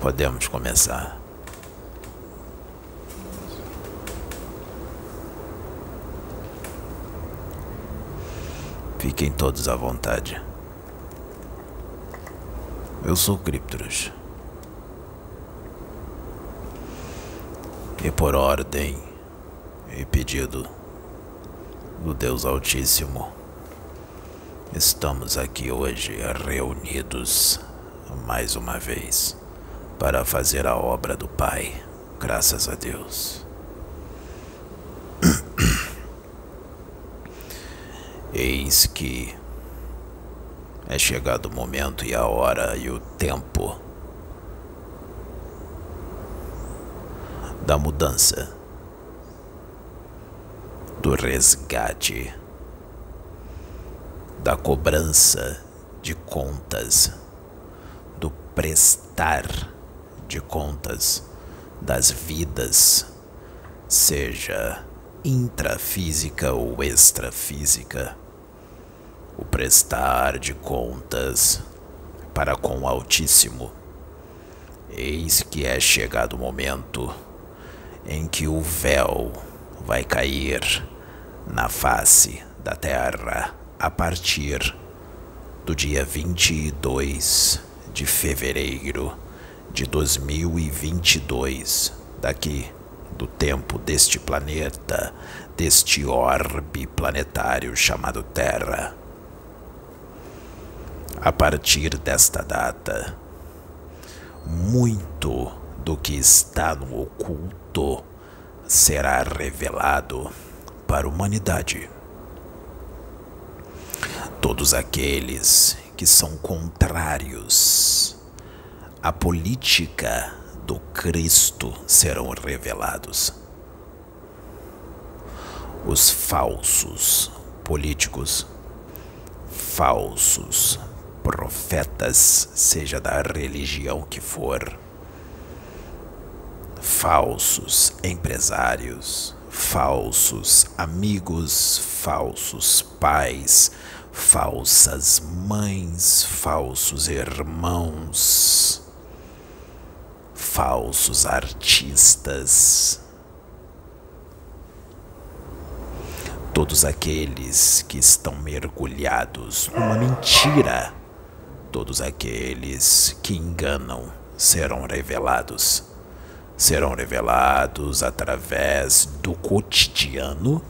Podemos começar. Fiquem todos à vontade. Eu sou Cryptros. E por ordem e pedido do Deus Altíssimo, estamos aqui hoje reunidos mais uma vez para fazer a obra do Pai, graças a Deus. Eis que é chegado o momento e a hora e o tempo da mudança, do resgate, da cobrança de contas, do prestar de contas das vidas, seja intrafísica ou extrafísica, o prestar de contas para com o Altíssimo. Eis que é chegado o momento em que o véu vai cair na face da terra a partir do dia 22 de fevereiro de 2022, daqui do tempo deste planeta, deste orbe planetário chamado Terra. A partir desta data, muito do que está no oculto será revelado para a humanidade. Todos aqueles que são contrários à política do Cristo serão revelados. Os falsos políticos, falsos profetas, seja da religião que for, falsos empresários, falsos amigos, falsos pais, falsas mães, falsos irmãos falsos artistas, todos aqueles que estão mergulhados numa mentira, todos aqueles que enganam serão revelados. Serão revelados através do cotidiano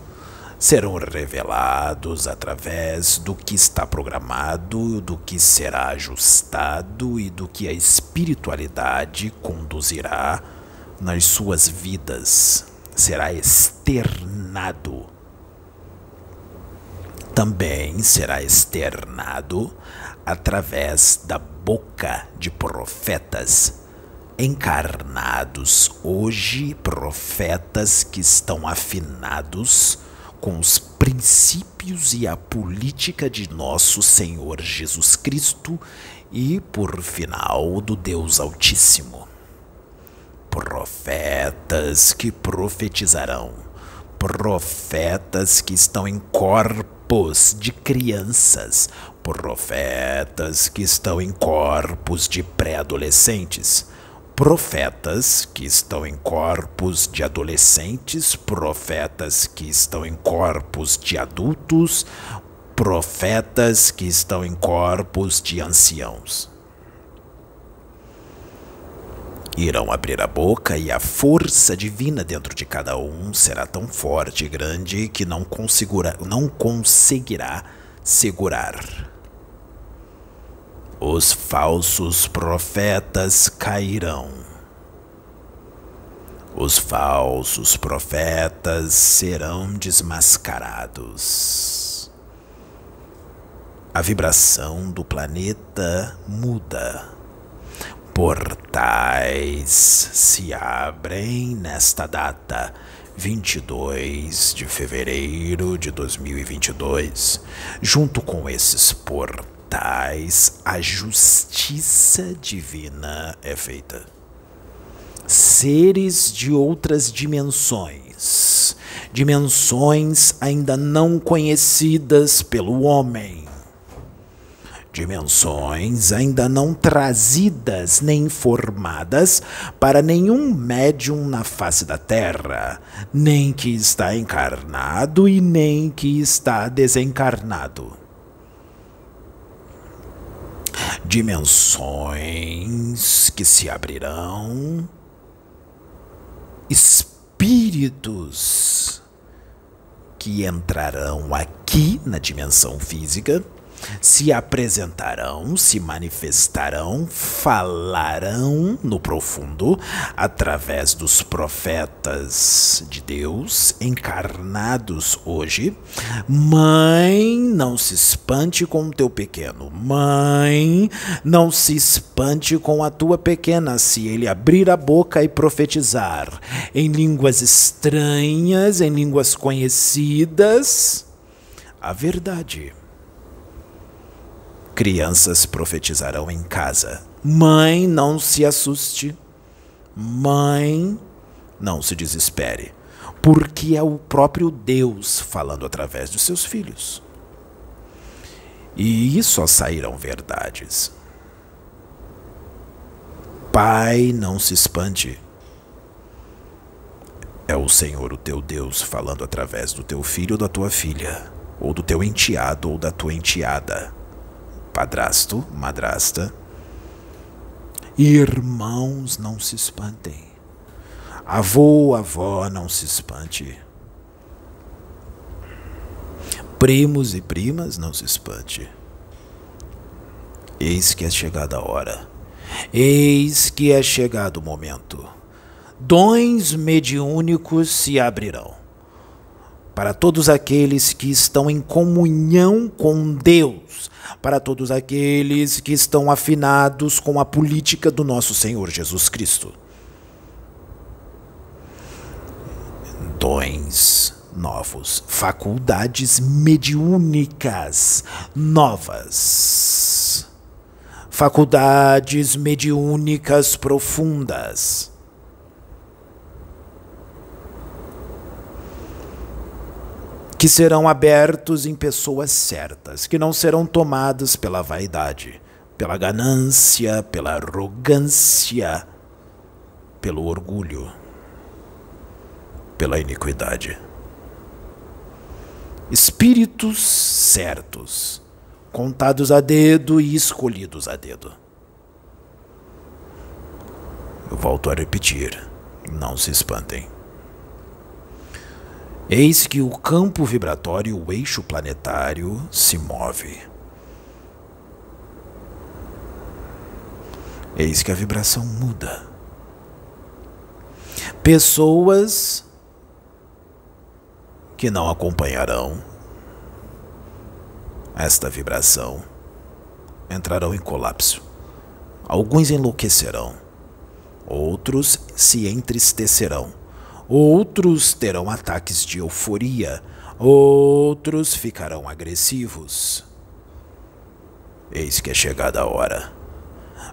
serão revelados através do que está programado, do que será ajustado e do que a espiritualidade conduzirá nas suas vidas. Será externado. Também será externado através da boca de profetas encarnados hoje, profetas que estão afinados com os princípios e a política de nosso Senhor Jesus Cristo e, por final, do Deus Altíssimo. Profetas que profetizarão, profetas que estão em corpos de crianças, profetas que estão em corpos de pré-adolescentes profetas que estão em corpos de adolescentes, profetas que estão em corpos de adultos, profetas que estão em corpos de anciãos. Irão abrir a boca e a força divina dentro de cada um será tão forte e grande que não conseguirá, não conseguirá segurar os falsos profetas cairão. Os falsos profetas serão desmascarados. A vibração do planeta muda. Portais se abrem nesta data, 22 de fevereiro de 2022. Junto com esses portais, tais a justiça divina é feita. Seres de outras dimensões, dimensões ainda não conhecidas pelo homem, dimensões ainda não trazidas nem informadas para nenhum médium na face da Terra, nem que está encarnado e nem que está desencarnado. Dimensões que se abrirão, espíritos que entrarão aqui na dimensão física se apresentarão, se manifestarão, falarão no profundo através dos profetas de Deus encarnados hoje. Mãe, não se espante com o teu pequeno. Mãe, não se espante com a tua pequena se ele abrir a boca e profetizar em línguas estranhas, em línguas conhecidas. A verdade Crianças profetizarão em casa. Mãe, não se assuste. Mãe, não se desespere. Porque é o próprio Deus falando através dos seus filhos. E só sairão verdades. Pai, não se espante. É o Senhor, o teu Deus, falando através do teu filho ou da tua filha, ou do teu enteado ou da tua enteada padrasto, madrasta. Irmãos, não se espantem. Avô, avó, não se espante. Primos e primas, não se espante. Eis que é chegada a hora. Eis que é chegado o momento. Dons mediúnicos se abrirão para todos aqueles que estão em comunhão com Deus, para todos aqueles que estão afinados com a política do nosso Senhor Jesus Cristo. Dons novos, faculdades mediúnicas novas, faculdades mediúnicas profundas que serão abertos em pessoas certas, que não serão tomados pela vaidade, pela ganância, pela arrogância, pelo orgulho, pela iniquidade. Espíritos certos, contados a dedo e escolhidos a dedo. Eu volto a repetir, não se espantem. Eis que o campo vibratório, o eixo planetário, se move. Eis que a vibração muda. Pessoas que não acompanharão esta vibração entrarão em colapso. Alguns enlouquecerão, outros se entristecerão Outros terão ataques de euforia, outros ficarão agressivos. Eis que é chegada a hora.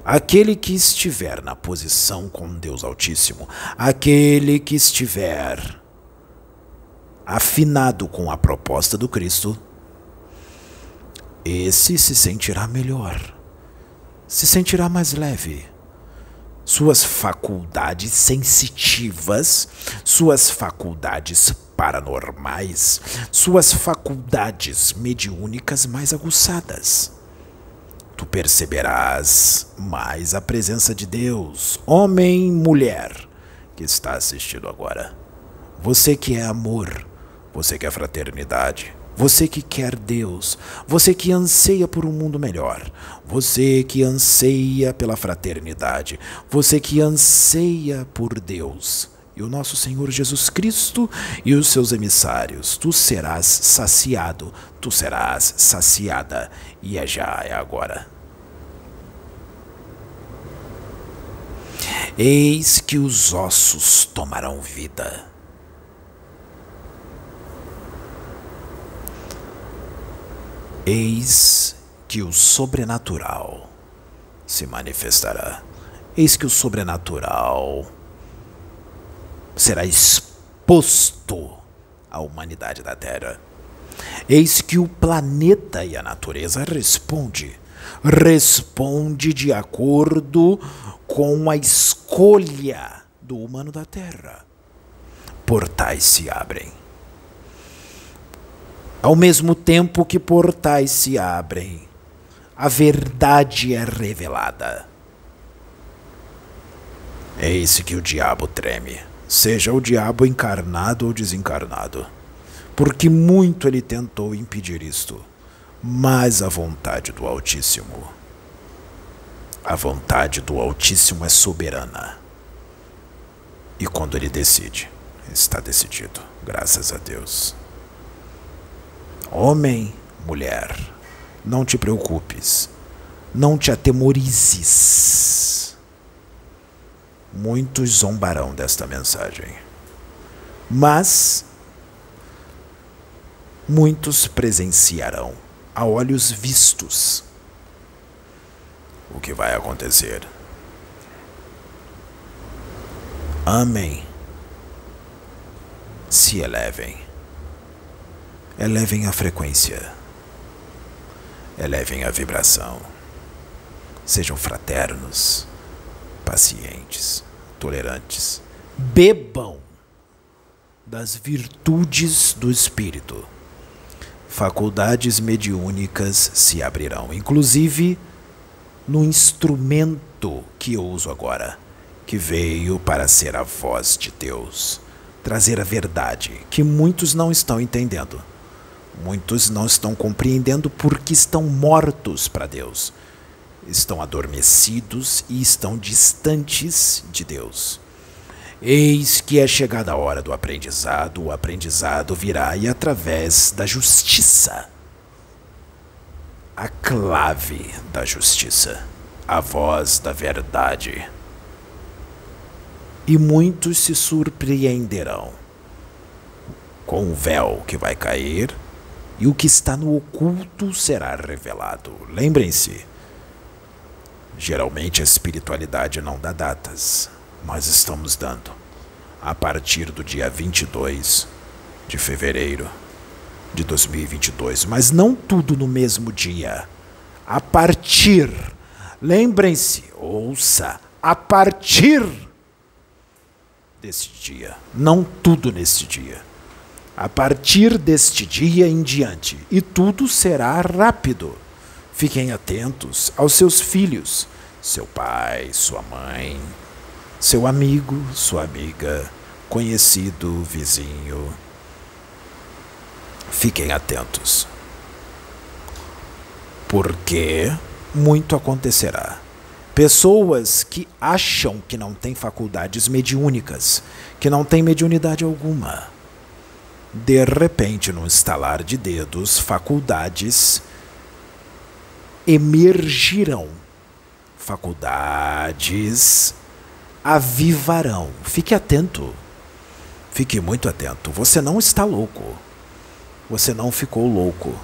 Aquele que estiver na posição com Deus Altíssimo, aquele que estiver afinado com a proposta do Cristo, esse se sentirá melhor, se sentirá mais leve suas faculdades sensitivas, suas faculdades paranormais, suas faculdades mediúnicas mais aguçadas. Tu perceberás mais a presença de Deus, homem, mulher, que está assistindo agora. Você que é amor, você que é fraternidade, você que quer Deus, você que anseia por um mundo melhor, você que anseia pela fraternidade, você que anseia por Deus e o nosso Senhor Jesus Cristo e os seus emissários, tu serás saciado, tu serás saciada, e é já, é agora. Eis que os ossos tomarão vida Eis que o sobrenatural se manifestará. Eis que o sobrenatural será exposto à humanidade da Terra. Eis que o planeta e a natureza responde responde de acordo com a escolha do humano da terra. Portais se abrem. Ao mesmo tempo que portais se abrem, a verdade é revelada. Eis que o diabo treme, seja o diabo encarnado ou desencarnado, porque muito ele tentou impedir isto, mas a vontade do Altíssimo, a vontade do Altíssimo é soberana. E quando ele decide, está decidido, graças a Deus. Homem, mulher, não te preocupes, não te atemorizes muitos zombarão desta mensagem. Mas muitos presenciarão a olhos vistos o que vai acontecer. Amém. Se elevem. Elevem a frequência. Elevem a vibração. Sejam fraternos, pacientes tolerantes. Bebam das virtudes do Espírito. Faculdades mediúnicas se abrirão, inclusive no instrumento que eu uso agora, que veio para ser a voz de Deus, trazer a verdade que muitos não estão entendendo. Muitos não estão compreendendo porque estão mortos para Deus estão adormecidos e estão distantes de Deus. Eis que é chegada a hora do aprendizado, o aprendizado virá e através da justiça. A clave da justiça, a voz da verdade. E muitos se surpreenderão com o véu que vai cair e o que está no oculto será revelado. Lembrem-se, Geralmente a espiritualidade não dá datas. Nós estamos dando. A partir do dia 22 de fevereiro de 2022, mas não tudo no mesmo dia. A partir, lembrem-se, ouça, a partir deste dia, não tudo neste dia. A partir deste dia em diante, e tudo será rápido. Fiquem atentos aos seus filhos, seu pai, sua mãe, seu amigo, sua amiga, conhecido, vizinho. Fiquem atentos. Porque muito acontecerá. Pessoas que acham que não têm faculdades mediúnicas, que não têm mediunidade alguma. De repente, no estalar de dedos, faculdades emergirão. Faculdades avivarão. Fique atento. Fique muito atento. Você não está louco. Você não ficou louco.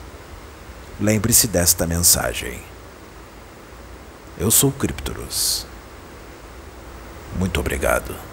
Lembre-se desta mensagem. Eu sou Criptoros. Muito obrigado.